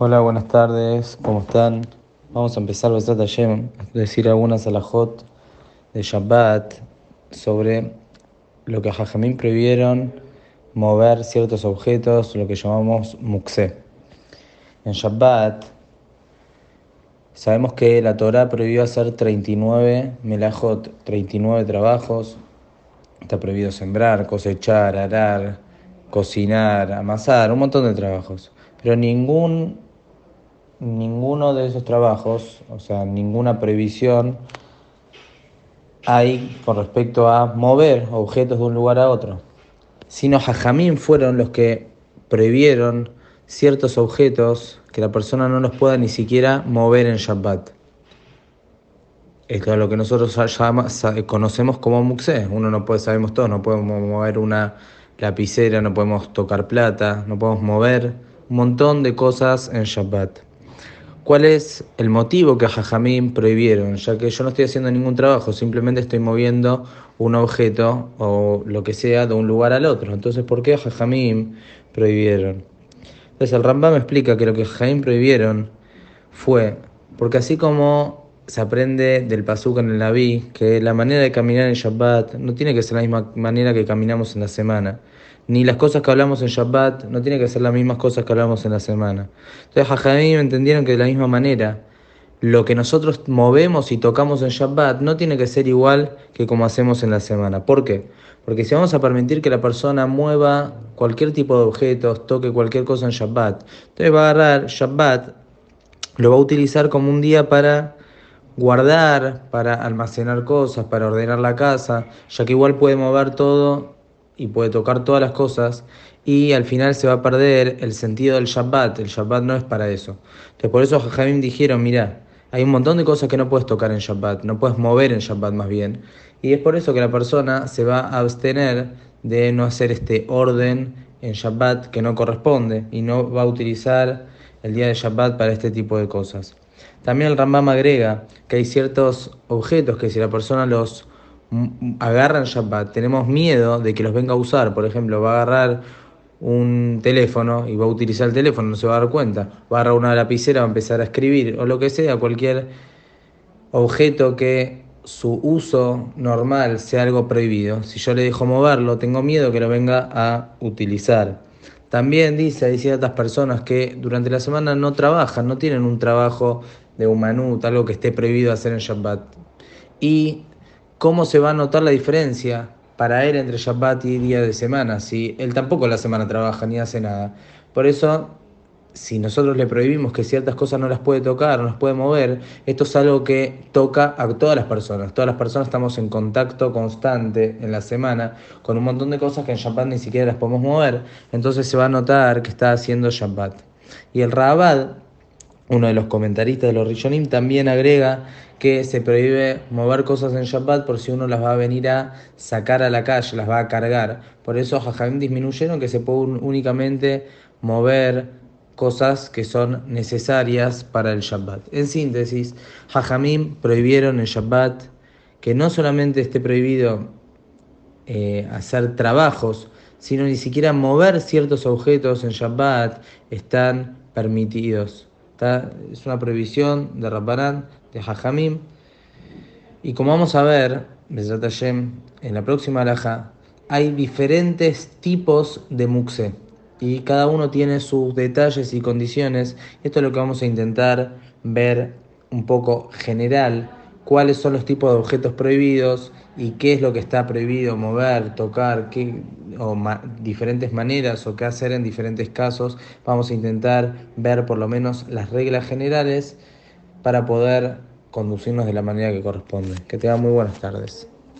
Hola, buenas tardes, ¿cómo están? Vamos a empezar a decir algunas alajot de Shabbat sobre lo que Jajamín prohibieron mover ciertos objetos, lo que llamamos mukse. En Shabbat sabemos que la Torah prohibió hacer 39 melajot, 39 trabajos. Está prohibido sembrar, cosechar, arar, cocinar, amasar, un montón de trabajos. Pero ningún ninguno de esos trabajos, o sea, ninguna previsión hay con respecto a mover objetos de un lugar a otro, sino Jajamín fueron los que prohibieron ciertos objetos que la persona no los pueda ni siquiera mover en Shabbat. Esto es lo que nosotros conocemos como muxé. Uno no puede, sabemos todo, no podemos mover una lapicera, no podemos tocar plata, no podemos mover un montón de cosas en Shabbat. ¿Cuál es el motivo que a Jajamín prohibieron? Ya que yo no estoy haciendo ningún trabajo, simplemente estoy moviendo un objeto o lo que sea de un lugar al otro. Entonces, ¿por qué a Jajamín prohibieron? Entonces, el Rambam me explica que lo que Jajamín prohibieron fue porque así como se aprende del Pasuk en el Naví, que la manera de caminar en Shabbat no tiene que ser la misma manera que caminamos en la semana ni las cosas que hablamos en Shabbat no tienen que ser las mismas cosas que hablamos en la semana. Entonces, Jajamim entendieron que de la misma manera, lo que nosotros movemos y tocamos en Shabbat no tiene que ser igual que como hacemos en la semana. ¿Por qué? Porque si vamos a permitir que la persona mueva cualquier tipo de objetos, toque cualquier cosa en Shabbat, entonces va a agarrar Shabbat, lo va a utilizar como un día para guardar, para almacenar cosas, para ordenar la casa, ya que igual puede mover todo y puede tocar todas las cosas y al final se va a perder el sentido del Shabbat. El Shabbat no es para eso. Entonces por eso Jajamim dijeron, mira, hay un montón de cosas que no puedes tocar en Shabbat, no puedes mover en Shabbat más bien. Y es por eso que la persona se va a abstener de no hacer este orden en Shabbat que no corresponde y no va a utilizar el día de Shabbat para este tipo de cosas. También el Rambam agrega que hay ciertos objetos que si la persona los agarran Shabbat, tenemos miedo de que los venga a usar. Por ejemplo, va a agarrar un teléfono y va a utilizar el teléfono, no se va a dar cuenta. Va a agarrar una lapicera, va a empezar a escribir o lo que sea, cualquier objeto que su uso normal sea algo prohibido. Si yo le dejo moverlo, tengo miedo que lo venga a utilizar. También dice, hay ciertas personas que durante la semana no trabajan, no tienen un trabajo de humanut, algo que esté prohibido hacer en Shabbat. Y ¿cómo se va a notar la diferencia para él entre Shabbat y día de semana? Si él tampoco la semana trabaja ni hace nada. Por eso, si nosotros le prohibimos que ciertas cosas no las puede tocar, no las puede mover, esto es algo que toca a todas las personas. Todas las personas estamos en contacto constante en la semana con un montón de cosas que en Shabbat ni siquiera las podemos mover. Entonces se va a notar que está haciendo Shabbat. Y el Rabad uno de los comentaristas de los Rishonim también agrega que se prohíbe mover cosas en Shabbat por si uno las va a venir a sacar a la calle, las va a cargar. Por eso Jajamim disminuyeron que se puede únicamente mover cosas que son necesarias para el Shabbat. En síntesis, Jajamim prohibieron en Shabbat que no solamente esté prohibido eh, hacer trabajos, sino ni siquiera mover ciertos objetos en Shabbat están permitidos es una prohibición de Rabbanán, de Jajamim. Y como vamos a ver, en la próxima alhaja, hay diferentes tipos de muxe y cada uno tiene sus detalles y condiciones. Esto es lo que vamos a intentar ver un poco general cuáles son los tipos de objetos prohibidos y qué es lo que está prohibido mover, tocar, qué, o diferentes maneras o qué hacer en diferentes casos. Vamos a intentar ver por lo menos las reglas generales para poder conducirnos de la manera que corresponde. Que tengan muy buenas tardes.